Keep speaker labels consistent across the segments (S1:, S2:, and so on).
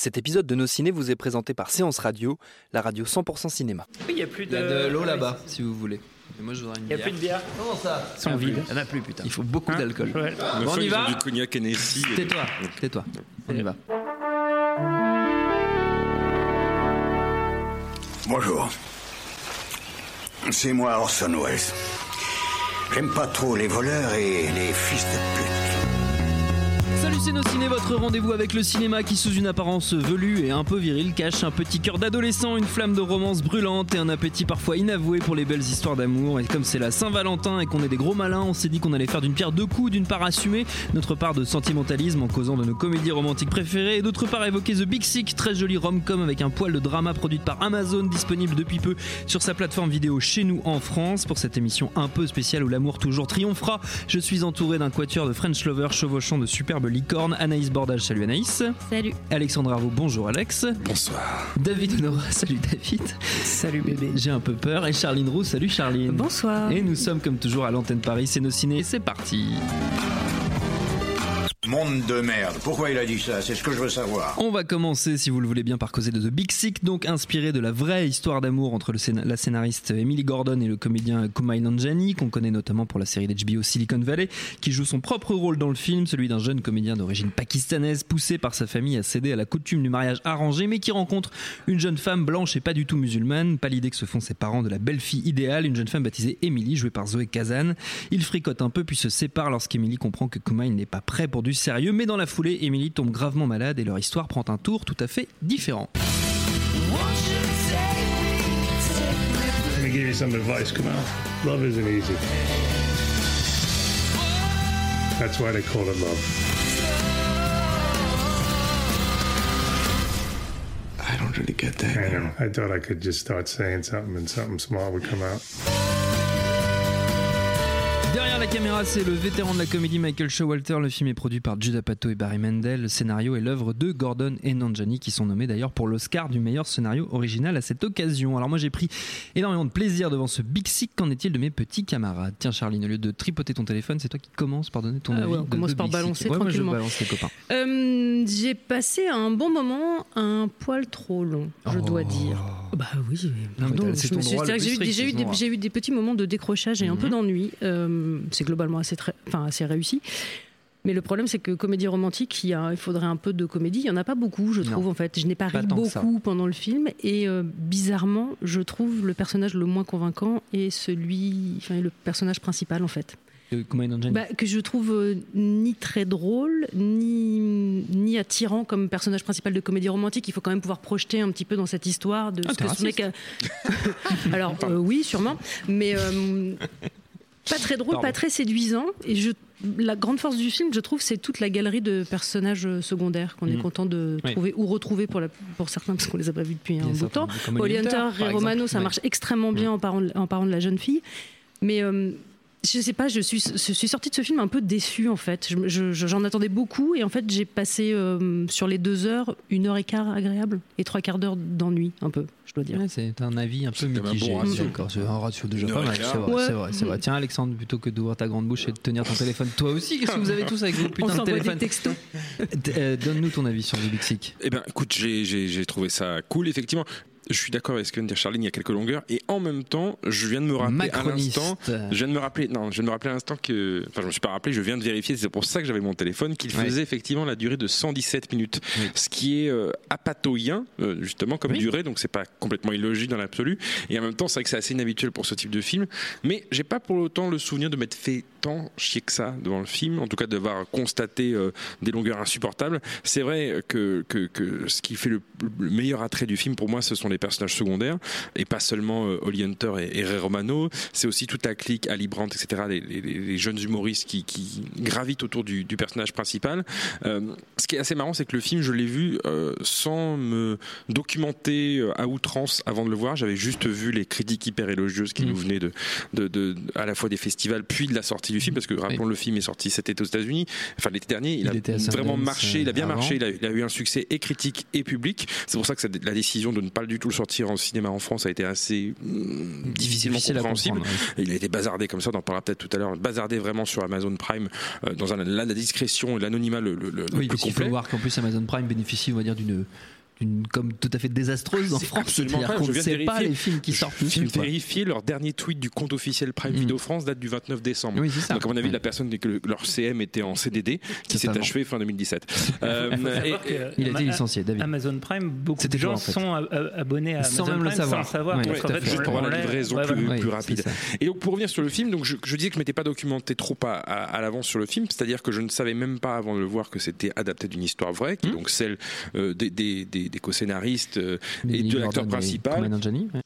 S1: Cet épisode de Nos Ciné vous est présenté par Séance Radio, la radio 100% cinéma.
S2: Oui, il y a plus de.
S3: L'eau là-bas, si vous voulez. Et moi, je voudrais une
S2: Il n'y a
S3: bière.
S2: plus de bière.
S3: Comment ça
S2: Ils sont vides.
S3: Il y en a plus, putain. Il faut beaucoup
S2: Hein
S3: d'alcool.
S2: Ouais.
S3: Bon, on y va
S4: du cognac Hennessy.
S3: Tais-toi, tais-toi. On y va.
S5: Bonjour. C'est moi Orson Welles. J'aime pas trop les voleurs et les fils de pute.
S3: Ciné, votre rendez-vous avec le cinéma qui sous une apparence velue et un peu virile cache un petit cœur d'adolescent, une flamme de romance brûlante et un appétit parfois inavoué pour les belles histoires d'amour. Et comme c'est la Saint-Valentin et qu'on est des gros malins, on s'est dit qu'on allait faire d'une pierre deux coups, d'une part assumer notre part de sentimentalisme en causant de nos comédies romantiques préférées et d'autre part évoquer The Big Sick, très jolie rom-com avec un poil de drama produite par Amazon, disponible depuis peu sur sa plateforme vidéo chez nous en France. Pour cette émission un peu spéciale où l'amour toujours triomphera, je suis entouré d'un quatuor de French lovers chevauchant de superbes licornes. Anaïs Bordage, salut Anaïs.
S6: Salut.
S3: Alexandre Arvaud, bonjour Alex.
S4: Bonsoir.
S3: David Honora, salut David.
S2: Salut bébé.
S3: J'ai un peu peur. Et Charline Roux, salut Charline.
S6: Bonsoir.
S3: Et nous sommes comme toujours à l'antenne Paris, c'est nos ciné, c'est parti.
S5: Monde de merde. Pourquoi il a dit ça? C'est ce que je veux savoir.
S3: On va commencer, si vous le voulez bien, par causer de The Big Sick, donc inspiré de la vraie histoire d'amour entre la scénariste Emily Gordon et le comédien Kumail Nanjiani, qu'on connaît notamment pour la série d'HBO Silicon Valley, qui joue son propre rôle dans le film, celui d'un jeune comédien d'origine pakistanaise poussé par sa famille à céder à la coutume du mariage arrangé, mais qui rencontre une jeune femme blanche et pas du tout musulmane, pas l'idée que se font ses parents de la belle fille idéale, une jeune femme baptisée Emily, jouée par Zoé Kazan. Ils fricotent un peu puis se séparent lorsqu'Emily comprend que Kumail n'est pas prêt pour du sérieux, mais dans la foulée, Emily tombe gravement malade et leur histoire prend un tour tout à fait différent.
S7: Let me give you some advice, Kamal. Love isn't easy. That's why they call it love.
S4: I don't really get that.
S7: I know. I thought I could just start saying something and something small would come out.
S3: Derrière la caméra, c'est le vétéran de la comédie Michael Showalter. Le film est produit par Judah Pato et Barry Mendel. Le scénario est l'œuvre de Gordon et Nanjani qui sont nommés d'ailleurs pour l'Oscar du meilleur scénario original à cette occasion. Alors moi j'ai pris énormément de plaisir devant ce Big Sick. Qu'en est-il de mes petits camarades? Tiens Charline, au lieu de tripoter ton téléphone, c'est toi qui commences par donner ton
S6: Ah
S3: avis.
S6: ouais, on
S3: de
S6: commence par
S3: Big Sick.
S6: balancer
S3: Ouais, moi, je
S6: tranquillement.
S3: balance les copains.
S6: Euh, j'ai passé un bon moment, un poil trop long, je
S3: Oh.
S6: dois dire. Bah oui, j'ai eu, des- eu eu petits moments de décrochage et un
S3: Mhm.
S6: peu d'ennui. Euh, c'est globalement assez, très, enfin, assez réussi. Mais le problème, c'est que comédie romantique, il, y a- il faudrait un peu de comédie. Il n'y en a pas beaucoup, je
S3: Non.
S6: trouve, en fait. Je n'ai pas,
S3: Pas
S6: ri beaucoup pendant le film. Et euh, bizarrement, je trouve le personnage le moins convaincant et celui, enfin, le personnage principal, en fait. Bah, que je trouve euh, ni très drôle, ni, ni attirant comme personnage principal de comédie romantique. Il faut quand même pouvoir projeter un petit peu dans cette histoire de
S3: Ah,
S6: ce que Alors, euh, oui, sûrement, mais euh, pas très drôle,
S3: Pardon.
S6: pas très séduisant. Et je, la grande force du film, je trouve, c'est toute la galerie de personnages euh, secondaires qu'on est
S3: Mhm.
S6: content de
S3: Oui.
S6: trouver ou retrouver pour, la, pour certains, parce qu'on les a pas vus depuis
S3: a
S6: un bout de temps.
S3: Hunter, par
S6: et
S3: exemple.
S6: Romano, ça
S3: Ouais.
S6: marche extrêmement bien en, parlant de, en parlant de la jeune fille. Mais euh, je sais pas, je suis, je suis sortie de ce film un peu déçue en fait. Je- je- je- J'en attendais beaucoup et en fait j'ai passé euh, sur les deux heures, une heure et quart agréable et trois quarts d'heure d'ennui un peu, je dois dire.
S3: Ouais, c'est un avis un peu mitigé.
S4: bon.
S3: D'accord, c'est un ratio déjà pas mal. C'est vrai,
S6: Ouais.
S3: c'est vrai. Tiens, Alexandre, plutôt que d'ouvrir ta grande bouche et de tenir ton téléphone, toi aussi, qu'est-ce que vous avez tous avec vos
S6: On
S3: putains de
S6: s'envoie des textos.
S3: Euh, Donne-nous ton avis sur The Big Sick.
S4: Eh ben, écoute, j'ai trouvé ça cool, effectivement. Je suis d'accord avec ce que vient de dire Charline, il y a quelques longueurs. Et en même temps, je viens de me rappeler à
S3: Macroniste.
S4: l'instant. Je viens de me rappeler, non, je viens de me rappeler à l'instant que, enfin, je me suis pas rappelé, je viens de vérifier, c'est pour ça que j'avais mon téléphone, qu'il
S3: Ouais.
S4: faisait effectivement la durée de 117 minutes.
S3: Oui.
S4: Ce qui est euh, apatoyant, euh, justement, comme
S3: Oui.
S4: durée, donc c'est pas complètement illogique dans l'absolu. Et en même temps, c'est vrai que c'est assez inhabituel pour ce type de film. Mais j'ai pas pour autant le souvenir de m'être fait tant chier que ça devant le film, en tout cas d'avoir constaté euh, des longueurs insupportables. C'est vrai que, que, que ce qui fait le, le meilleur attrait du film pour moi, ce sont les personnages secondaires et pas seulement euh, Holly Hunter et, Ray Romano. C'est aussi toute la clique, Ali Brandt, etc. Les, les- les jeunes humoristes qui, qui gravitent autour du, du personnage principal. Euh, ce qui est assez marrant, c'est que le film, je l'ai vu euh, sans me documenter à outrance avant de le voir. J'avais juste vu les critiques hyper élogieuses qui
S3: Mm.
S4: nous venaient de, de, de- à la fois des festivals puis de la sortie du film, parce que rappelons le film est sorti cet été aux États-Unis, enfin l'été dernier. Il,
S3: Il
S4: a
S3: était
S4: vraiment marché, il a bien marché, il a, il a eu un succès et critique et public. C'est pour ça que ça- la décision de ne pas du tout le sortir en cinéma en France a été assez mm, difficilement
S3: Difficile à
S4: compréhensible. Il a été bazardé comme ça, on en parlera peut-être tout à l'heure, bazardé vraiment sur Amazon Prime euh, dans un, la, la discrétion et l'anonymat le, le- le
S3: Oui,
S4: plus
S3: parce qu'il faut
S4: complet.
S3: voir qu'en plus Amazon Prime bénéficie, on va dire, d'une d'une com tout à fait désastreuse en
S4: C'est
S3: France.
S4: absolument
S3: qu'on
S4: Je
S3: ne sait pas les films qui sortent
S4: Je
S3: dessus.
S4: viens de vérifier leur dernier tweet du compte officiel Prime
S3: Mm.
S4: Video France date du 29 décembre.
S3: Oui, c'est ça.
S4: Donc à mon avis,
S3: Ouais.
S4: la personne que le- leur CM était en CDD, qui s'est achevé fin 2017. Euh, et-
S3: Il a été licencié, David.
S2: Amazon Prime, beaucoup
S3: C'était
S2: de gens
S3: toi, en fait.
S2: sont abonnés à
S3: Sans
S2: Amazon
S3: même le
S2: Prime
S3: savoir.
S2: sans le savoir.
S3: Ouais.
S4: Juste pour avoir la livraison plus, rapide. Et donc pour revenir sur le film, donc je, disais que je m'étais pas documenté trop à, l'avance sur le film, c'est-à-dire que je ne savais même pas avant de le voir que c'était adapté d'une histoire vraie, qui est
S3: Hmm.
S4: donc celle euh, des, des, co-scénaristes euh, et de l'acteur principal.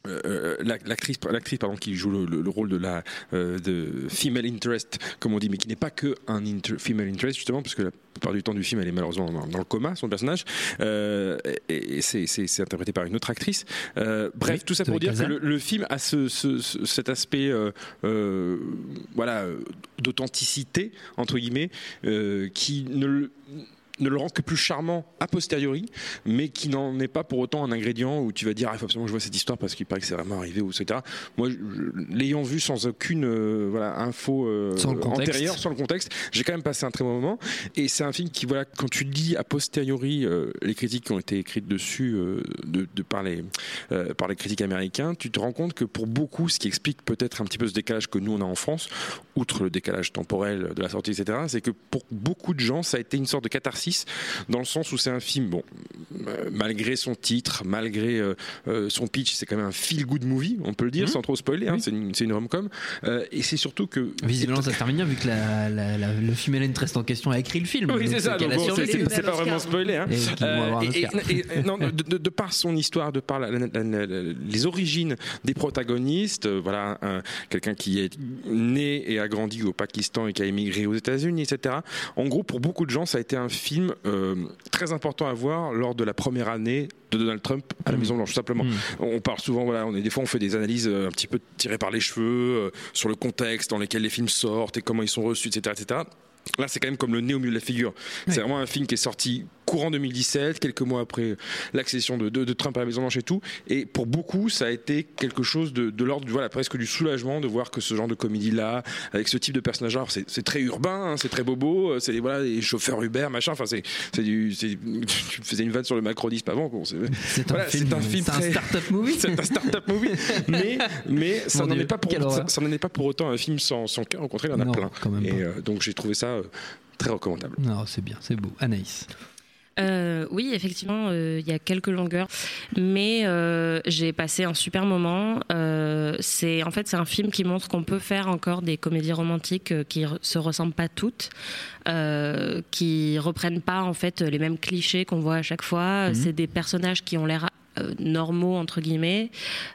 S4: Euh, la- l'actrice l'actrice pardon qui joue le, le- le rôle de la euh, de female interest comme on dit mais qui n'est pas que un inter- female interest justement parce que la plupart du temps du film elle est malheureusement dans, dans le coma son personnage. Euh, et, et c'est interprété par une autre actrice. Euh, bref
S3: Oui,
S4: tout ça pour dire que le, le film a ce, ce- ce- cet aspect euh, euh, voilà euh, d'authenticité entre guillemets euh, qui ne le ne le rend que plus charmant a posteriori, mais qui n'en est pas pour autant un ingrédient où tu vas dire ah, il faut absolument que je vois cette histoire parce qu'il paraît que c'est vraiment arrivé ou etc. Moi, l'ayant vu sans aucune euh, voilà info euh,
S3: Sans
S4: antérieure, sans le contexte, j'ai quand même passé un très bon moment. Et c'est un film qui voilà quand tu lis a posteriori euh, les critiques qui ont été écrites dessus de, de par les par les critiques américains, tu te rends compte que pour beaucoup, ce qui explique peut-être un petit peu ce décalage que nous on a en France, outre le décalage temporel de la sortie, etc., c'est que pour beaucoup de gens, ça a été une sorte de catharsis, dans le sens où c'est un film, bon, euh, malgré son titre, malgré euh, euh, son pitch, c'est quand même un feel-good movie, on peut le dire,
S3: Mhm.
S4: sans trop spoiler, hein,
S3: Oui.
S4: c'est une, une rom-com, euh, et c'est surtout que...
S3: Visiblement, ça se termine bien vu que la, la- la- le female interest en question a écrit le film.
S4: Oui, c'est ça, c'est pas vraiment spoilé. Hein.
S3: Et
S4: et- et- non, de, de- de par son histoire, de par la- les origines des protagonistes, voilà, un- quelqu'un qui est né et a grandi au Pakistan et qui a émigré aux États-Unis, etc. En gros, pour beaucoup de gens, ça a été un film euh, très important à voir lors de la première année de Donald Trump à la
S3: Mm.
S4: Maison Blanche, tout simplement.
S3: Mm.
S4: On parle souvent, voilà, on est des fois on fait des analyses euh, un petit peu tirées par les cheveux euh, sur le contexte dans lequel les films sortent et comment ils sont reçus, etc., etc. Là, c'est quand même comme le nez au milieu de la figure. C'est vraiment un film qui est sorti courant 2017, quelques mois après l'accession de, de- de Trump à la Maison Blanche et tout. Et pour beaucoup, ça a été quelque chose de, de l'ordre, voilà, presque du soulagement de voir que ce genre de comédie-là, avec ce type de personnage, alors c'est très urbain, hein, c'est très bobo, euh, c'est voilà, des chauffeurs Uber, machin. Enfin, c'est c'est du, tu faisais une vanne sur le macronisme avant. C'est-
S3: C'est un,
S4: Voilà,
S3: film,
S4: c'est un film
S3: c'est un
S4: très-
S3: start-up movie.
S4: c'est un start-up movie, mais, mais ça n'en est pas pour
S3: quelle
S4: ça,
S3: horreur.
S4: ça n'en est pas pour autant un film sans, sans cœur. Au contraire, il y en a
S3: Non,
S4: plein.
S3: quand même
S4: Et euh, donc j'ai trouvé ça euh, très recommandable.
S3: Non, c'est bien, c'est beau. Anaïs.
S8: Euh, oui, effectivement, euh, il y a quelques longueurs, mais euh, j'ai passé un super moment. Euh, c'est en fait c'est un film qui montre qu'on peut faire encore des comédies romantiques euh, qui se ressemblent pas toutes, euh, qui reprennent pas en fait les mêmes clichés qu'on voit à chaque fois.
S3: Mhm.
S8: C'est des personnages qui ont l'air normaux entre guillemets,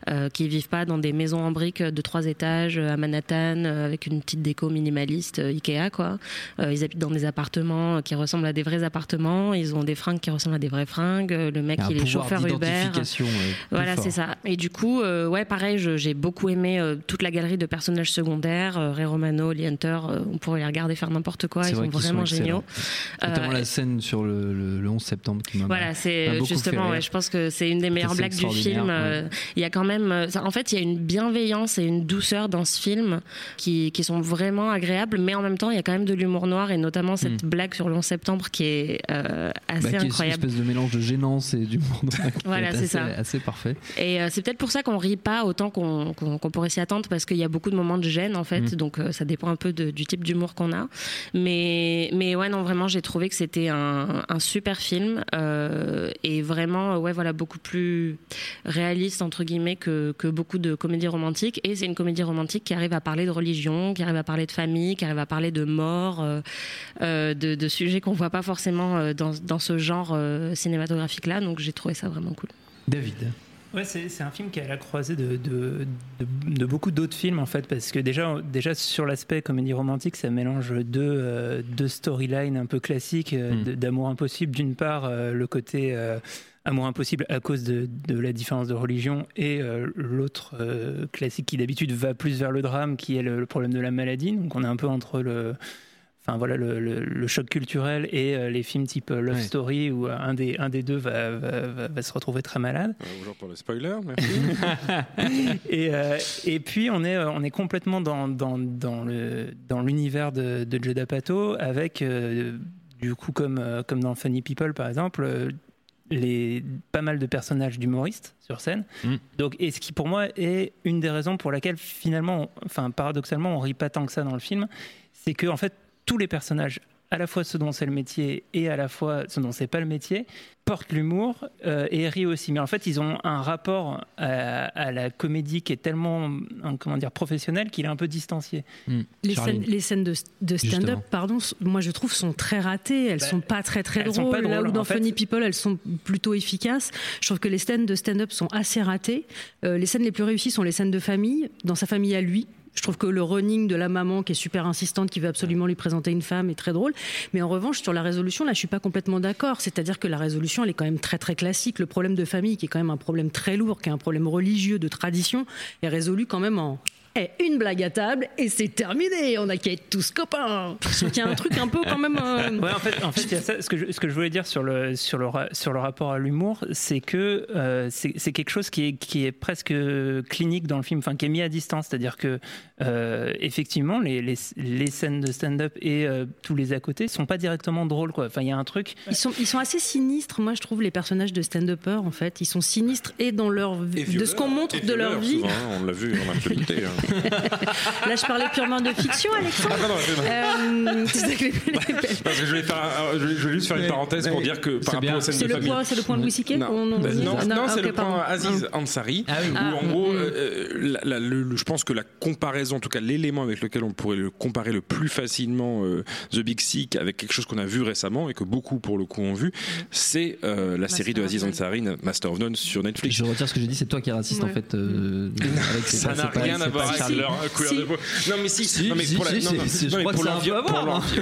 S8: euh, qui vivent pas dans des maisons en briques de trois étages euh, à Manhattan euh, avec une petite déco minimaliste euh, Ikea quoi. Euh, ils habitent dans des appartements euh, qui ressemblent à des vrais appartements. Ils ont des fringues qui ressemblent à des vraies fringues. Euh, Le mec
S3: Un
S8: il est chauffeur Uber.
S3: euh,
S8: Voilà, c'est ça. Et du coup, euh, ouais, pareil, j'ai beaucoup aimé euh, toute la galerie de personnages secondaires. Euh, Ray Romano, Lee Hunter, euh, on pourrait les regarder faire n'importe quoi. Ils
S3: vrai
S8: sont vraiment géniaux.
S3: Notamment
S8: Euh,
S3: la scène sur le, le- le 11 septembre qui m'a
S8: voilà, c'est justement, ouais, je pense que c'est une des meilleures
S3: C'est
S8: blagues du film. Euh, Il y a quand même, euh, ça- en fait, il y a une bienveillance et une douceur dans ce film qui, qui sont vraiment agréables, mais en même temps, il y a quand même de l'humour noir et notamment cette blague sur le 11 septembre qui est euh,
S3: Bah,
S8: assez
S3: qui est une
S8: incroyable.
S3: espèce de mélange de gênance et d'humour noir
S8: Voilà,
S3: est
S8: c'est ça.
S3: assez parfait.
S8: Et euh, c'est peut-être pour ça qu'on rit pas autant qu'on pourrait s'y attendre parce qu'il y a beaucoup de moments de gêne en fait,
S3: Mm.
S8: donc ça dépend un peu de- du type d'humour qu'on a. Mais mais ouais non vraiment j'ai trouvé que c'était un, un super film et vraiment ouais voilà beaucoup plus réaliste entre guillemets que, que beaucoup de comédies romantiques et c'est une comédie romantique qui arrive à parler de religion, qui arrive à parler de famille, qui arrive à parler de mort, euh, euh, de, de sujets qu'on voit pas forcément euh, dans, dans ce genre euh, cinématographique là, donc j'ai trouvé ça vraiment cool.
S3: David.
S2: Ouais, c'est un film qui est à la croisée de, de, de, de beaucoup d'autres films en fait, parce que déjà, déjà sur l'aspect comédie romantique, ça mélange deux, euh, deux storylines un peu classiques euh,
S3: Mm.
S2: de- d'amour impossible. D'une part, euh, le côté amour impossible à cause de, la différence de religion, et l'autre classique qui d'habitude va plus vers le drame, qui est le, le problème de la maladie. Donc on est un peu entre le enfin voilà le, le- le choc culturel et euh, les films type euh, Love
S3: Ouais.
S2: Story où un des un des deux va, va, va- va se retrouver très malade.
S4: Euh, Bonjour pour le spoiler. Mais...
S2: Et, euh, et puis on est, euh, on est complètement dans, dans, dans le dans l'univers de, de Judd Apatow avec euh, du coup comme euh, comme dans Funny People par exemple euh, les pas mal de personnages d'humoristes sur scène.
S3: Mm.
S2: Donc et ce qui pour moi est une des raisons pour laquelle finalement, on- enfin paradoxalement, on rit pas tant que ça dans le film, c'est que en fait tous les personnages à la fois ce dont c'est le métier et à la fois ce dont c'est pas le métier, portent l'humour euh, et rient aussi. Mais en fait, ils ont un rapport à, à la comédie qui est tellement, hein, comment dire, professionnel qu'il est un peu distancié.
S6: Les scènes, les scènes de, de stand-up, pardon, moi je trouve sont très ratées. Elles
S2: Bah,
S6: sont pas très très
S2: elles sont
S6: drôles.
S2: pas
S6: Là où dans
S2: en fait.
S6: Funny People, elles sont plutôt efficaces. Je trouve que les scènes de stand-up sont assez ratées. Euh, les scènes les plus réussies sont les scènes de famille, dans sa famille à lui. Je trouve que le running de la maman qui est super insistante, qui veut absolument lui présenter une femme, est très drôle. Mais en revanche, sur la résolution, là, je suis pas complètement d'accord. C'est-à-dire que la résolution, elle est quand même très très classique. Le problème de famille, qui est quand même un problème très lourd, qui est un problème religieux de tradition, est résolu quand même en Eh, une blague à table et c'est terminé. On a qu'à être tous copains. Qu'il y a un truc un peu quand même. euh,
S2: Ouais, en fait, en fait il y a ça. Ce, que je, ce que je voulais dire sur le, sur le, sur le rapport à l'humour, c'est que euh, c'est c'est quelque chose qui est, qui est presque clinique dans le film, enfin qui est mis à distance. C'est-à-dire que, euh, effectivement, les, les, les scènes de stand-up et euh, tous les à côté sont pas directement drôles. Quoi. Enfin, il y a un truc.
S6: Ils sont, ils sont assez sinistres, moi je trouve, les personnages de stand-uppers en fait. Ils sont sinistres et dans leur
S4: Et
S6: de ce qu'on montre de leur vie.
S4: souvent, on l'a vu en actualité. hein.
S6: Là je parlais purement de fiction, Alexandre.
S4: Ah, non, non,
S6: Euh, c'est
S4: Parce que je vais, faire un- je vais- je vais juste faire une
S3: Mais-
S4: parenthèse pour
S3: mais
S4: dire que
S3: c'est
S4: par rapport aux scènes
S6: C'est
S4: de
S6: le
S4: famille.
S6: point, c'est le point de Louis C.K.
S4: Non,
S6: qu'on- on
S4: Ben
S6: dit
S4: non,
S6: Ah,
S4: non, c'est
S6: ok,
S4: le point
S6: pardon.
S4: Aziz Ansari.
S3: Ah oui.
S4: où,
S6: Ah,
S4: en gros,
S6: mm.
S4: euh, la- la- le- le- je pense que la comparaison, en tout cas l'élément avec lequel on pourrait le comparer le plus facilement euh, The Big Sick avec quelque chose qu'on a vu récemment et que beaucoup pour le coup ont vu, c'est euh, la série de Aziz. Ansari, Master of None sur Netflix.
S3: Je retire ce que j'ai dit, c'est toi qui es raciste en fait. euh, avec
S4: Ça
S3: c'est
S4: n'a rien
S3: c'est
S4: à voir avec leur couleur
S6: Si.
S4: de peau. Non mais si,
S3: Si,
S4: non, mais
S3: si,
S4: pour
S3: si, hein.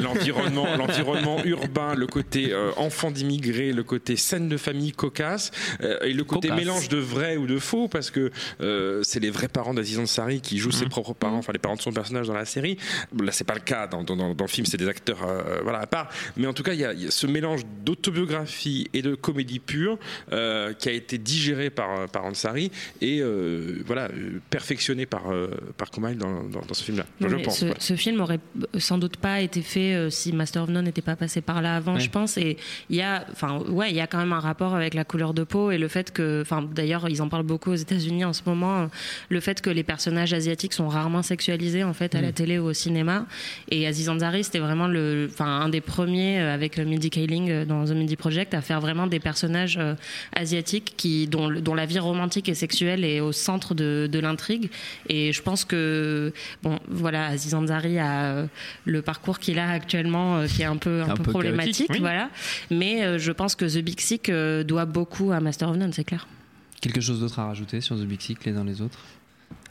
S4: l'environnement, l'environnement urbain, le côté euh, enfant d'immigrés, le côté scène de famille cocasse euh, et le côté
S3: Cocasse.
S4: mélange de vrai ou de faux parce que euh, c'est les vrais parents d'Aziz Ansari qui jouent
S3: Mhm.
S4: ses propres parents, enfin les parents de son personnage dans la série. Là c'est pas le cas dans, dans, dans- dans le film, c'est des acteurs euh, voilà à part. Mais en tout cas il y y a ce mélange d'autobiographie et de comédie pure euh, qui a été digéré par par Ansari et euh, voilà euh, perfectionné par euh, par Kumail dans, dans, dans ce film-là. Je pense.
S8: ce, film aurait sans doute pas été fait euh, si Master of None n'était pas passé par là avant,
S3: Ouais.
S8: je pense. Et il y a, enfin, ouais, il y a quand même un rapport avec la couleur de peau et le fait que, enfin, d'ailleurs, ils en parlent beaucoup aux États-Unis en ce moment, euh, le fait que les personnages asiatiques sont rarement sexualisés en fait à la télé ou au cinéma. Et Aziz Ansari, c'était vraiment le, enfin, un des premiers euh, avec euh, Mindy Kaling euh, dans The Mindy Project à faire vraiment des personnages euh, asiatiques qui, dont, la vie romantique et sexuelle est au centre de, de l'intrigue. Et je pense que, bon, voilà, Aziz Ansari a euh, le parcours qu'il a actuellement, euh, qui est un peu, un
S3: Un
S8: peu,
S3: peu
S8: problématique,
S3: oui.
S8: voilà. Mais euh, je pense que The Big Sick doit beaucoup à Master of None, c'est clair.
S3: Quelque chose d'autre à rajouter sur The Big Sick les uns les autres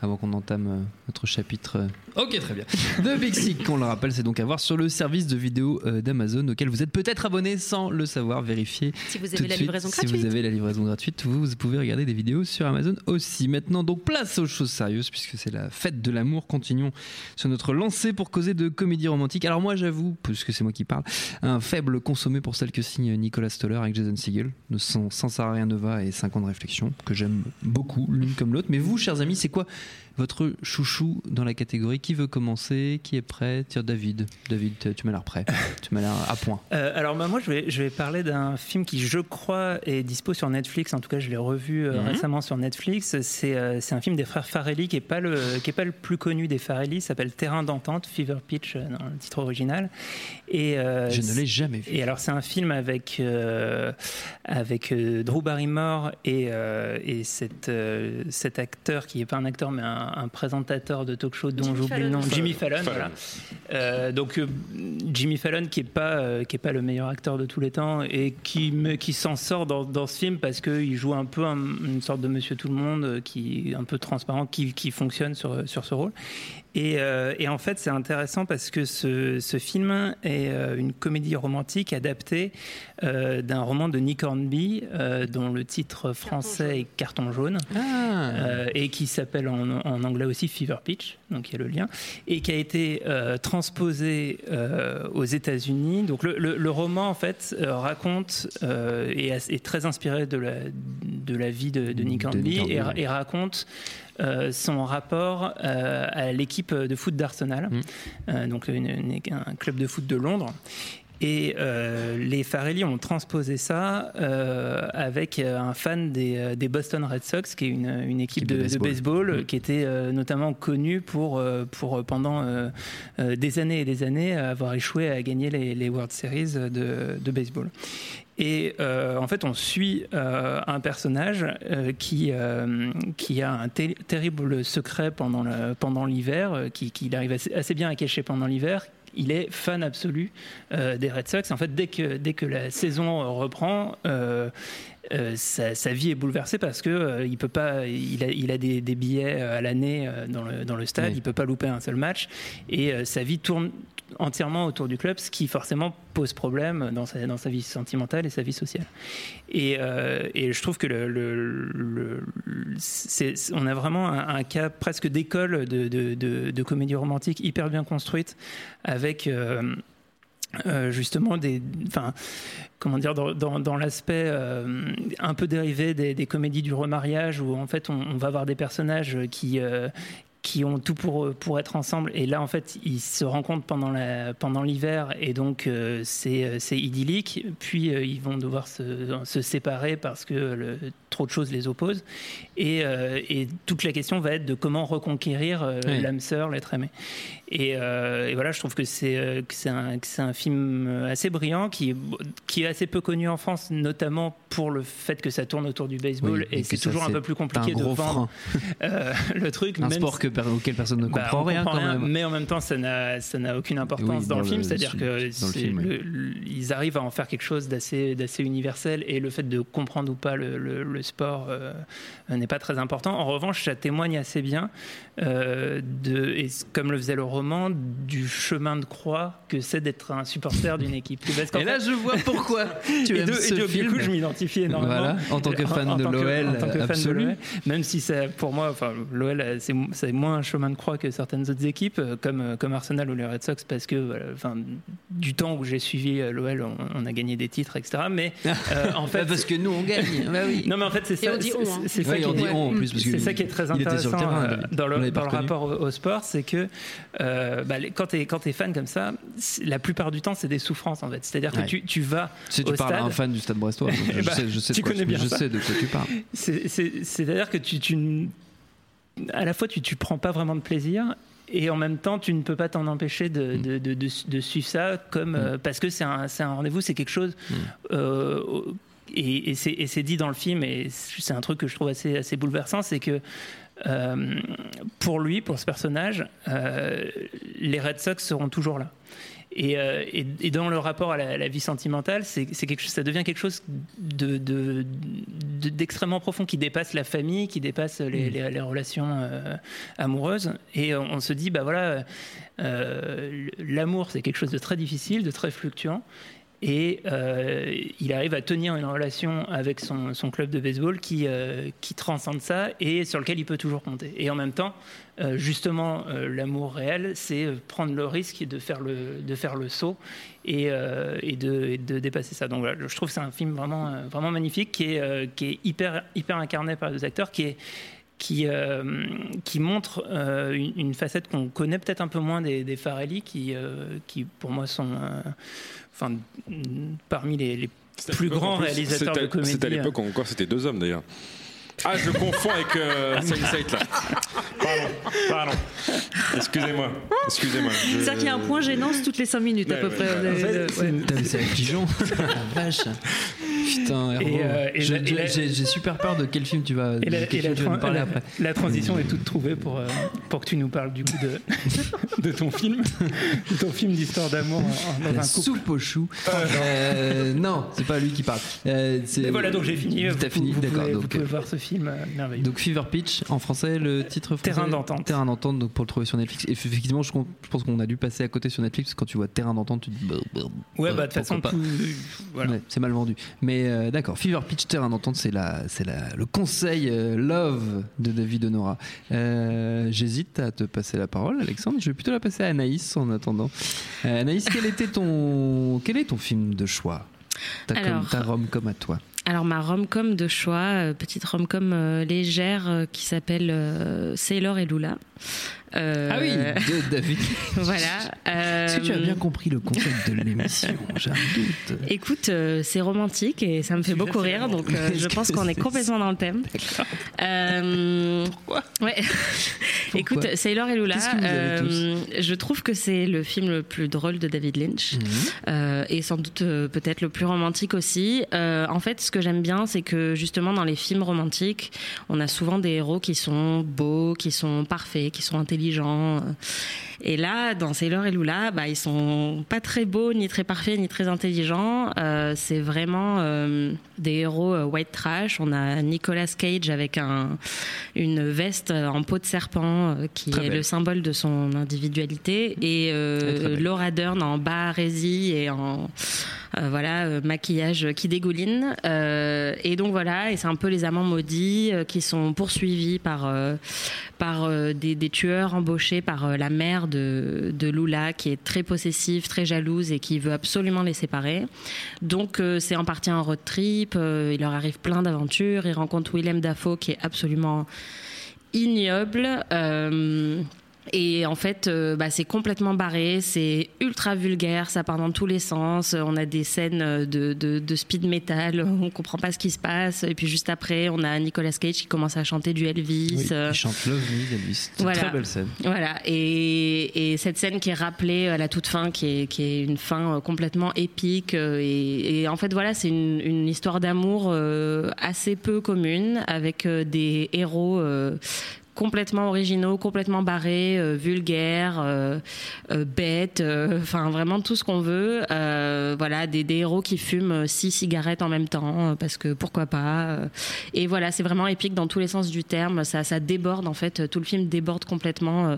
S3: avant qu'on entame notre chapitre. Ok, très bien. The Big Sick, on le rappelle, c'est donc à voir sur le service de vidéo euh, d'Amazon auquel vous êtes peut-être abonné sans le savoir. Vérifiez
S6: Si vous avez la
S3: suite.
S6: livraison
S3: Si
S6: gratuite.
S3: vous avez la livraison gratuite, vous, vous pouvez regarder des vidéos sur Amazon aussi. Maintenant, donc place aux choses sérieuses puisque c'est la fête de l'amour. Continuons sur notre lancée pour causer de comédie romantique. Alors moi, j'avoue, puisque c'est moi qui parle, un faible consommé pour celle que signe Nicolas Stoller avec Jason Segel, de sans, sans Sarah Nova et 5 ans de réflexion, que j'aime beaucoup l'une comme l'autre. Mais vous, chers amis, c'est quoi votre chouchou dans la catégorie Qui veut commencer Qui est prêt? Tiens, David. David, tu m'as l'air prêt. tu m'as l'air à point.
S2: Euh, alors bah, moi je vais, je vais parler d'un film qui je crois est dispo sur Netflix, en tout cas je l'ai revu euh,
S3: Mhm.
S2: récemment sur Netflix, c'est euh, c'est un film des frères Farelli qui est pas le, qui est pas le plus connu des Farelli, s'appelle Terrain d'entente, Fever Pitch dans le titre original. Et, euh,
S3: Je ne l'ai jamais vu.
S2: et alors c'est un film avec euh, avec euh, Drew Barrymore et, euh, et cet, euh, cet acteur qui est pas un acteur mais un, un présentateur de talk show dont
S6: Jimmy
S2: le nom, Jimmy
S4: Fallon.
S2: Fallon, voilà. Euh, donc euh, Jimmy Fallon qui est pas euh, qui est pas le meilleur acteur de tous les temps et qui me, qui s'en sort dans, dans ce film parce qu'il joue un peu un- une sorte de Monsieur Tout le Monde qui est un peu transparent qui, qui fonctionne sur sur ce rôle Et, euh, et en fait, c'est intéressant parce que ce, ce film est euh, une comédie romantique adaptée euh, d'un roman de Nick Hornby, euh, dont le titre français est Carton jaune,
S3: Ah.
S2: euh, et qui s'appelle en, en anglais aussi Fever Pitch, donc il y a le lien, et qui a été euh, transposé euh, aux États-Unis. Donc le, le- le roman, en fait, raconte euh, et est, est très inspiré de la, de la vie de, de Nick
S3: De
S2: Hornby
S3: Nick
S2: et,
S3: Hornby,
S2: et raconte euh, son rapport euh, à l'équipe de foot d'Arsenal,
S3: Mm.
S2: euh, donc une- une- un club de foot de Londres. Et euh, les Farelli ont transposé ça euh, avec euh, un fan des, des Boston Red Sox, qui est une, une équipe
S3: de baseball. Mm.
S2: qui était euh, notamment connue pour, pour pendant des années et des années avoir échoué à gagner les, les World Series de, de baseball. Et euh, en fait, on suit euh, un personnage euh, qui, qui a un ter- terrible secret pendant pendant l'hiver, euh, qui, qu'il arrive assez, assez bien à cacher pendant l'hiver. Il est fan absolu euh, des Red Sox. En fait, dès que, dès que la saison euh, reprend, euh, sa, sa vie est bouleversée parce que euh, il peut pas, il a, il a des, des billets euh, à l'année dans le, dans le stade,
S3: Oui.
S2: il peut pas louper un seul match et sa vie tourne entièrement autour du club, ce qui forcément pose problème dans sa, dans sa vie sentimentale et sa vie sociale. Et, euh, et je trouve que le, on a vraiment un, un cas presque d'école de, de, de- de comédie romantique hyper bien construite avec. euh, euh, justement des comment dire dans, l'aspect euh, un peu dérivé des, comédies du remariage où en fait on, on va avoir des personnages qui euh, qui ont tout pour, pour être ensemble. Et là, en fait, ils se rencontrent pendant la- pendant l'hiver et donc euh, c'est c'est idyllique. Puis euh, ils vont devoir se, se séparer parce que le- trop de choses les opposent. Et, euh, et toute la question va être de comment reconquérir euh,
S3: Oui.
S2: l'âme sœur, l'être aimé. Et, euh, et voilà, je trouve que c'est euh, que c'est un, que c'est un film assez brillant qui est, qui est assez peu connu en France, notamment pour le fait que ça tourne autour du baseball.
S3: Oui, et
S2: c'est
S3: ça,
S2: toujours un peu plus compliqué de vendre euh, le truc.
S3: Un
S2: même
S3: sport que, auquel personne ne
S2: bah,
S3: comprend rien
S2: comprend
S3: quand
S2: rien,
S3: même.
S2: mais en même temps, ça n'a ça aucune importance
S3: Oui,
S2: dans,
S3: dans
S2: le film. C'est-à-dire que
S3: dans le
S2: c'est
S3: film, oui.
S2: le- le- ils arrivent à en faire quelque chose d'assez universel et le fait de comprendre ou pas le, le- le sport euh, n'est pas très important. En revanche, ça témoigne assez bien euh, de, et comme le faisait le roman, du chemin de croix que c'est d'être un supporter d'une équipe. Parce
S3: Et là,
S2: fait-
S3: je vois pourquoi tu
S2: et
S3: aimes
S2: de- et
S3: ce
S2: du- coup, je m'identifie énormément.
S3: Voilà, en tant que fan de l'OL
S2: en de même si c'est pour moi, enfin, l'OL, c'est c'est moins un chemin de croix que certaines autres équipes, euh, comme, euh, comme Arsenal ou les Red Sox, parce que, voilà, enfin, du temps où j'ai suivi euh, l'OL, on, on a gagné des titres, etc. Mais euh, en fait,
S3: Bah, parce que nous, on gagne. Bah oui.
S2: non, mais en fait, c'est
S6: Et
S2: ça.
S6: on dit
S2: c'est-
S6: on, hein.
S2: c'est ça
S3: Oui,
S2: qui est- ça qui très
S3: le
S2: intéressant
S3: terrain,
S2: euh, dans le, dans le
S3: reconnu.
S2: rapport au, au sport, c'est que euh, bah, les- quand tu es, fan comme ça, la plupart du temps, c'est des souffrances en fait. C'est-à-dire que tu, tu vas
S3: Si tu
S2: au
S3: parles à un fan du Stade Brestois, je
S2: Bah,
S3: sais, je sais,
S2: tu
S3: de quoi,
S2: connais bien
S3: je
S2: ça.
S3: sais de quoi tu parles.
S2: C'est- c'est- C'est-à-dire que tu, à la fois tu, tu prends pas vraiment de plaisir et en même temps tu ne peux pas t'en empêcher de,
S3: Mm.
S2: de, de- de- de suivre ça comme euh, parce que c'est un, rendez-vous, c'est quelque chose.
S3: Mm.
S2: euh, et et c'est dit dans le film et c'est un truc que je trouve assez, assez bouleversant, c'est que euh, pour lui, pour ce personnage, les Red Sox seront toujours là. Et, euh, et- et dans le rapport à la, à la vie sentimentale, c'est c'est quelque chose, ça devient quelque chose de- de- de- d'extrêmement profond qui dépasse la famille, qui dépasse les, les- les relations euh, amoureuses. Et on, on se dit, bah voilà, euh, l'amour c'est quelque chose de très difficile, de très fluctuant. Et euh, il arrive à tenir une relation avec son, son club de baseball qui, euh, qui transcende ça et sur lequel il peut toujours compter. Et en même temps, euh, justement, l'amour réel, c'est prendre le risque de faire le, de faire le saut et, et, de, de dépasser ça. Donc voilà, je trouve que c'est un film vraiment, vraiment magnifique qui est, qui est hyper, hyper incarné par les deux acteurs, qui est qui, euh, qui montre euh, une, une facette qu'on connaît peut-être un peu moins des, des Farelli, qui, euh, qui pour moi sont euh, enfin, parmi les, plus grands
S4: plus,
S2: réalisateurs
S4: c'était-
S2: de comédie.
S4: C'était à l'époque encore c'était deux hommes d'ailleurs. Ah, je confonds avec euh, Sense8 là. Pardon, pardon. Excusez-moi, excusez-moi. Je-
S6: C'est-à-dire qu'il y a un point gênance toutes les 5 minutes à peu
S4: ouais,
S6: près.
S4: ouais.
S6: de-
S2: En fait,
S6: de-
S2: c'est
S6: ouais.
S2: une-
S3: Putain, mais c'est avec Pigeon. La vache. Putain.
S2: Et, euh, et
S3: Je-
S2: la- et
S3: je-
S2: la-
S3: j'ai super peur de quel film tu vas,
S2: Et la,
S3: de
S2: et
S3: quel
S2: la
S3: film tu vas nous
S2: tran-
S3: parler
S2: la-
S3: après.
S2: la transition est toute trouvée pour, euh, pour que tu nous parles du coup de, de ton film, de ton film d'histoire d'amour dans
S3: La
S2: un couple.
S3: soupe aux choux. Euh, non, c'est pas lui qui parle. Euh,
S2: voilà, donc j'ai fini.
S3: T'as
S2: Vous-
S3: fini,
S2: vous
S3: d'accord.
S2: pouvez- Vous
S3: Donc,
S2: pouvez voir ce film euh, merveilleux.
S3: donc Fever Pitch en français, le titre français
S2: Terrain d'entente.
S3: Terrain d'entente, donc pour le trouver sur Netflix. Et effectivement, je, pense qu'on a dû passer à côté sur Netflix. Quand tu vois Terrain d'entente, tu te dis. bah, bah,
S2: ouais,
S3: bah,
S2: bah de toute façon, tout- voilà.
S3: Ouais, c'est mal vendu. Mais euh, d'accord, Fever Pitch, Terrain d'entente, c'est la, c'est la, le conseil euh, love de David Honora. Euh, J'hésite à te passer la parole, Alexandre. Je vais plutôt la passer à Anaïs en attendant. Anaïs, quel était ton, quel est ton film de choix? Ta, com-
S8: Alors-
S3: ta rom-com à toi.
S8: Alors ma rom-com de choix, petite rom-com légère qui s'appelle Sailor et Lula. Euh,
S3: Ah oui, de David.
S8: voilà.
S3: Est-ce que tu as
S8: euh,
S3: bien compris le concept de l'émission? J'ai un doute.
S8: Écoute, euh, c'est romantique et ça me fait beaucoup rire, donc euh, je pense qu'on est complètement dans le thème. Euh, ouais. Écoute, Sailor et Lula, euh, je trouve que c'est le film le plus drôle de David Lynch
S3: Mhm.
S8: euh, et sans doute euh, peut-être le plus romantique aussi. Euh, en fait, ce que j'aime bien, c'est que justement dans les films romantiques, on a souvent des héros qui sont beaux, qui sont parfaits, qui sont intelligents intelligent. Euh, et là, dans Sailor et Lula, bah, ils sont pas très beaux, ni très parfaits, ni très intelligents. Euh, c'est vraiment euh, des héros euh, white trash. On a Nicolas Cage avec un, une veste en peau de serpent qui
S3: Très
S8: est
S3: belle.
S8: le symbole de son individualité. Et euh. Laura Dern en barésie et en voilà maquillage qui dégouline. Et donc voilà, et c'est un peu les amants maudits qui sont poursuivis par par des, des tueurs embauchés par la mère de, Lula qui est très possessive, très jalouse et qui veut absolument les séparer. Donc euh, c'est en partie un road trip, euh, il leur arrive plein d'aventures, ils rencontrent Willem Dafoe qui est absolument ignoble. euh, et en fait, euh, bah, c'est complètement barré, c'est ultra vulgaire, ça part dans tous les sens. On a des scènes euh, de, de, de speed metal, on comprend pas ce qui se passe. Et puis juste après, on a Nicolas Cage qui commence à chanter du Elvis.
S3: Oui,
S8: euh,
S3: il chante Love Me d'Elvis.
S8: Voilà.
S3: très belle scène.
S8: voilà, et, et cette scène qui est rappelée à la toute fin, qui est, qui est une fin complètement épique. Et, et en fait, voilà, c'est une, une histoire d'amour assez peu commune, avec des héros complètement originaux, complètement barrés, euh, vulgaires, euh, euh, bêtes, enfin vraiment tout ce qu'on veut. Voilà, des, des héros qui fument six cigarettes en même temps, parce que pourquoi pas. Et voilà, c'est vraiment épique dans tous les sens du terme. Ça, ça déborde en fait, tout le film déborde complètement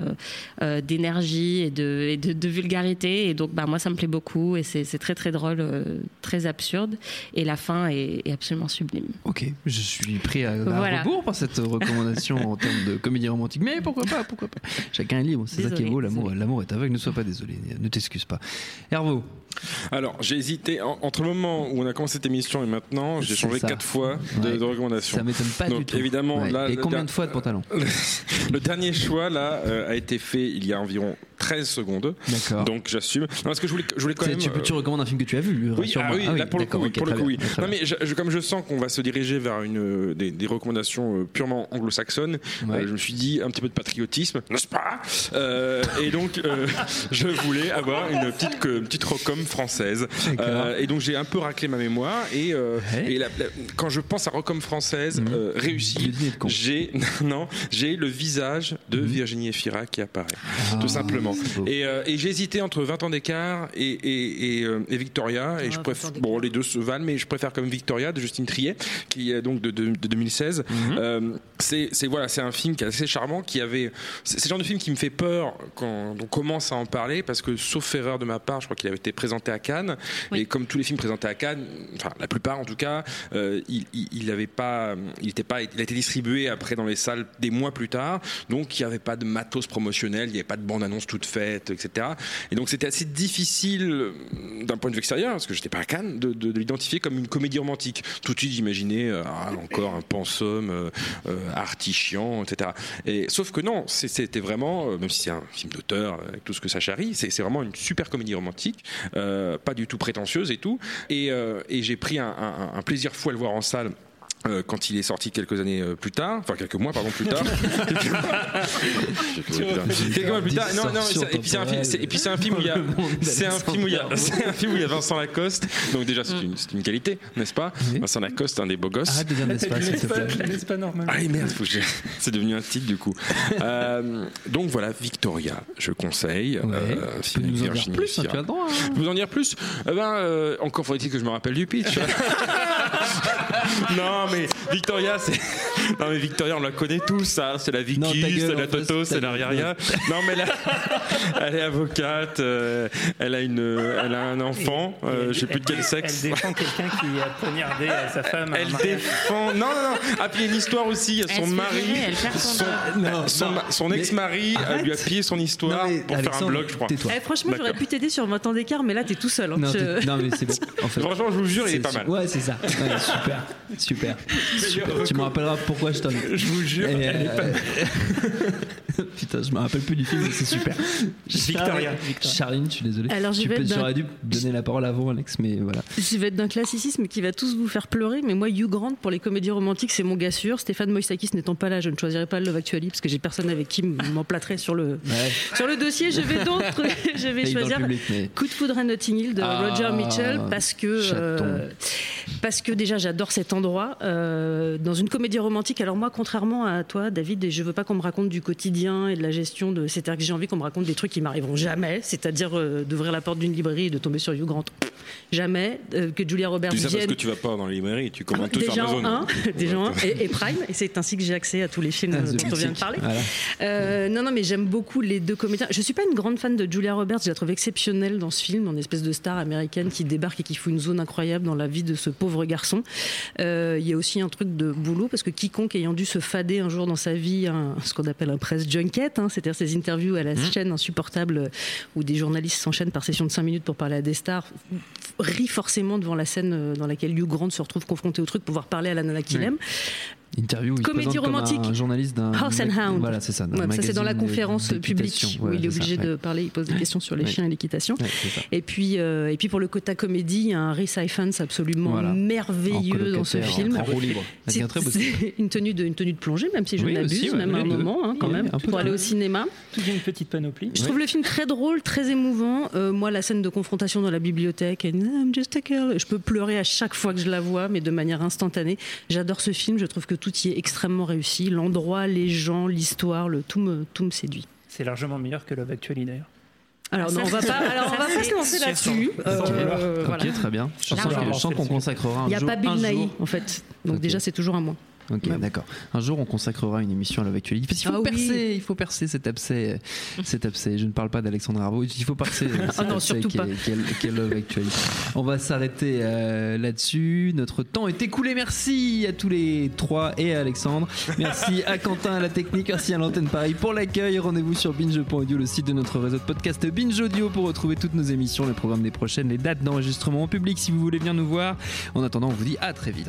S8: d'énergie et, de, et de, de vulgarité. Et donc, bah moi, ça me plaît beaucoup et c'est très très drôle, très absurde. Et la fin est, est absolument sublime.
S3: Ok, je suis pris à, à
S8: Voilà.
S3: rebours par cette recommandation en termes de comédie romantique. Mais pourquoi pas, pourquoi pas. Chacun est libre, c'est ça qui est beau, l'amour, est aveugle. Ne sois pas désolé, ne t'excuse pas. Hervo,
S4: Alors, j'ai hésité en- entre le moment où on a commencé cette émission et maintenant, j'ai changé
S3: ça.
S4: quatre fois de,
S3: Ouais.
S4: de recommandation.
S3: ça m'étonne pas
S4: Donc,
S3: du tout.
S4: évidemment,
S3: Ouais.
S4: là,
S3: Et
S4: le
S3: combien de fois de pantalon
S4: Le dernier choix là euh, a été fait il y a environ 13 secondes.
S3: D'accord.
S4: Donc j'assume. Non, parce que je voulais, je voulais quand même.
S3: tu, peux- tu
S4: euh,
S3: recommandes un film que tu as vu,
S4: oui,
S3: rassure-moi.
S4: ah oui,
S3: Ah
S4: là pour le coup, oui, pour le coup,
S3: bien,
S4: oui. Non, mais je- je- comme je sens qu'on va se diriger vers une, euh, des, des recommandations euh, purement anglo-saxonnes,
S3: Ouais.
S4: euh, je me suis dit un petit peu de patriotisme, n'est-ce pas? Euh, Et donc, euh, je voulais avoir une petite, que- petite recom française. Euh, et donc, j'ai un peu raclé ma mémoire. Et, euh,
S3: Ouais.
S4: et la- la- quand je pense à recom française
S3: Mhm.
S4: euh, réussie, j'ai non, j'ai le visage de
S3: Mhm.
S4: Virginie Efira qui apparaît,
S3: Ah,
S4: tout simplement. Et, euh, et j'ai hésité entre 20 ans d'écart et, et, et, et Victoria. Et je
S8: 20
S4: préfère, bon, les deux se valent, mais je préfère comme Victoria de Justine Triet, qui est donc de, de- de 2016.
S3: Mhm.
S4: Euh, c'est c'est- voilà, c'est un film qui est assez charmant, qui avait. C'est c'est le genre de film qui me fait peur quand on commence à en parler, parce que sauf erreur de ma part, je crois qu'il avait été présenté à Cannes.
S8: Oui.
S4: Et comme tous les films présentés à Cannes, enfin la plupart en tout cas, euh, il, il, il avait pas, il était pas, il a été distribué après dans les salles des mois plus tard. Donc il n'y avait pas de matos promotionnel, il n'y avait pas de bande-annonce toute faite, etc. Et donc c'était assez difficile d'un point de vue extérieur, parce que j'étais pas à Cannes, de, de- de l'identifier comme une comédie romantique. Tout de suite j'imaginais euh, ah, encore un pensum euh, euh, artichiant, etc. Et sauf que non, c'était vraiment, même si c'est un film d'auteur avec tout ce que ça charrie, c'est vraiment une super comédie romantique, pas du tout prétentieuse et tout. Et, euh, j'ai pris un, plaisir fou à le voir en salle euh, quand il est sorti quelques années euh, plus tard, enfin quelques mois pardon plus tard. quelques mois plus tard. Non, non, ça- et puis c'est un film, et puis c'est un film où il y a, c'est un film où il y a, c'est un film où il y a Vincent Lacoste. Donc déjà c'est une, c'est une qualité, n'est-ce pas? Vincent Lacoste, un des beaux gosses.
S3: Arrête de dire n'est-ce pas, s'il te plaît.
S2: N'est-ce pas normal?
S4: Ah merde, faut que je- c'est devenu un titre du coup. Euh, donc voilà, Victoria, je conseille.
S3: Ouais.
S4: Euh,
S3: Tu peux nous en dire plus, hein,
S4: Fira.
S3: tu as le droit. hein.
S4: Vous en dire plus? Eh ben, euh, Encore faut-il que je me rappelle du pitch. non, mais Victoria, c'est. Non, mais Victoria, on la connaît tous, ça. C'est la Vicky, c'est la Toto, c'est la. Riaria. Non, mais là, elle est avocate, euh, elle, a une, elle a un enfant, euh, je sais plus de quel sexe.
S2: Elle défend quelqu'un qui a poignardé à sa femme.
S4: Elle défend. Non, non, non. Ah, puis il y a une histoire aussi. Il y a
S8: Elle
S4: son mari.
S8: son
S4: ex-mari euh, lui a pillé son histoire
S3: Non,
S4: pour faire un blog, je crois.
S3: tais-toi.
S6: Eh, franchement, j'aurais pu t'aider sur 20 ans d'écart, mais là, t'es tout seul. hein.
S3: Non,
S6: Je-
S3: t'es- non, mais c'est bon. En fait,
S4: Franchement, je vous jure, il est pas
S3: su-
S4: mal.
S3: Ouais, c'est ça. Ouais, super, super. Super. Tu me rappelleras pourquoi je t'en ai.
S4: Je vous jure,
S3: Et,
S4: elle est pas
S3: euh, Putain, je me rappelle plus du film, mais c'est super.
S2: Victoria, Victoria.
S3: Charline, je suis désolé.
S6: Alors,
S3: tu
S6: vais
S3: peux, j'aurais dû donner la parole avant, Alex, mais voilà.
S6: Je vais être d'un classicisme qui va tous vous faire pleurer, mais moi, Hugh Grant, pour les comédies romantiques, c'est mon gars sûr. Stéphane Moïsakis n'étant pas là, je ne choisirai pas Love Actually parce que j'ai personne avec qui m'emplâtrer sur le,
S3: Ouais.
S6: sur le dossier. Je vais donc je vais choisir
S3: public, mais.
S6: Coup de foudre à Notting Hill de
S3: Ah,
S6: Roger Mitchell parce que euh, parce que déjà j'adore cet endroit euh, dans une comédie romantique. Alors moi, contrairement à toi, David, et je veux pas qu'on me raconte du quotidien et de la gestion de. C'est-à-dire que j'ai envie qu'on me raconte des trucs qui m'arriveront jamais, c'est-à-dire euh, d'ouvrir la porte d'une librairie et de tomber sur Hugh Grant. Jamais euh, que Julia Roberts
S4: Tu sais parce
S6: vienne.
S4: que tu vas pas dans les librairies, tu commandes tout sur Amazon.
S6: 1, déjà un, et, et Prime, et c'est ainsi que j'ai accès à tous les films
S3: Ah,
S6: dont
S3: The
S6: on vient de parler.
S3: Voilà.
S6: Euh, non, non, mais j'aime beaucoup les deux comédiens. Je suis pas une grande fan de Julia Roberts. Je la trouve exceptionnelle dans ce film, en espèce de star américaine qui débarque et qui fout une zone incroyable dans la vie de ce pauvre garçon. Euh, Il y a aussi un truc de boulot parce que quiconque ayant dû se fader un jour dans sa vie, un- ce qu'on appelle un press junket, hein, c'est-à-dire ces interviews à la chaîne insupportables euh, où des journalistes s'enchaînent par session de 5 minutes pour parler à des stars, rit forcément devant la scène euh, dans laquelle Hugh Grant se retrouve confronté au truc pour pouvoir parler à la nana qu'il aime.
S3: Interview,
S6: Comédie
S3: présente comme
S6: romantique.
S3: un journaliste d'un.
S6: House and Hound.
S3: Voilà, c'est ça.
S6: ça c'est dans la conférence publique où il est
S3: ça,
S6: obligé de
S3: ouais.
S6: parler, il pose des questions sur les
S3: Ouais.
S6: chiens et l'équitation. Et puis, euh, et puis pour le quota comédie, il y a un Rhys Ifans absolument
S3: Voilà.
S6: Merveilleux dans ce film.
S3: En roue libre. C'est
S6: C'est
S3: un très beau
S6: c'est une tenue de une tenue de plongée, même si je
S3: Oui,
S6: m'abuse, même à un moment, hein, quand
S3: Oui,
S6: même, pour aller au cinéma.
S2: Une petite panoplie.
S6: Je trouve le film très drôle, très émouvant. Euh, moi, la scène de confrontation dans la bibliothèque, et, I'm just a girl. je peux pleurer à chaque fois que je la vois, mais de manière instantanée. J'adore ce film. Je trouve que tout y est extrêmement réussi. L'endroit, les gens, l'histoire, le tout me tout me séduit.
S2: C'est largement meilleur que Love Actually d'ailleurs.
S6: Alors
S8: Ah,
S6: non, on va pas, alors on va pas se lancer là-dessus. Euh, voilà.
S3: Ok, très bien. Je sens qu'on consacrera un
S6: Il n'y a
S3: jour.
S6: pas Bill Nighy
S3: jour-
S6: en fait. Donc déjà c'est toujours à moi.
S3: Ok,
S6: Ouais.
S3: d'accord. Un jour, on consacrera une émission à Love Actually. Parce qu'il faut
S6: Ah oui.
S3: percer, il faut percer cet abcès, cet abcès. Je ne parle pas d'Alexandre Arvo. Il faut percer cet
S6: Ah non,
S3: abcès qui est- est Love Actually. On va s'arrêter euh, là-dessus. Notre temps est écoulé. Merci à tous les trois et à Alexandre. Merci à Quentin à la technique. Merci à l'antenne Paris pour l'accueil. Rendez-vous sur binge.audio, le site de notre réseau de podcast Binge Audio pour retrouver toutes nos émissions, le programme des prochaines, les dates d'enregistrement en public si vous voulez bien nous voir. En attendant, on vous dit à très vite.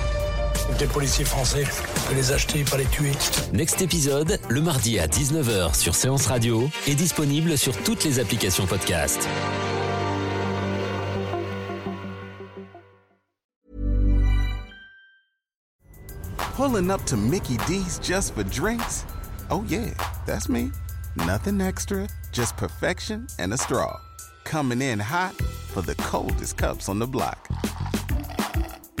S7: Des policiers français, que les acheter, pas les tuer.
S9: Next épisode, le mardi à 19h sur Séance Radio, est disponible sur toutes les applications podcast.
S10: Pulling up to Mickey D's just for drinks? Oh, yeah, that's me. Nothing extra, just perfection and a straw. Coming in hot for the coldest cups on the block.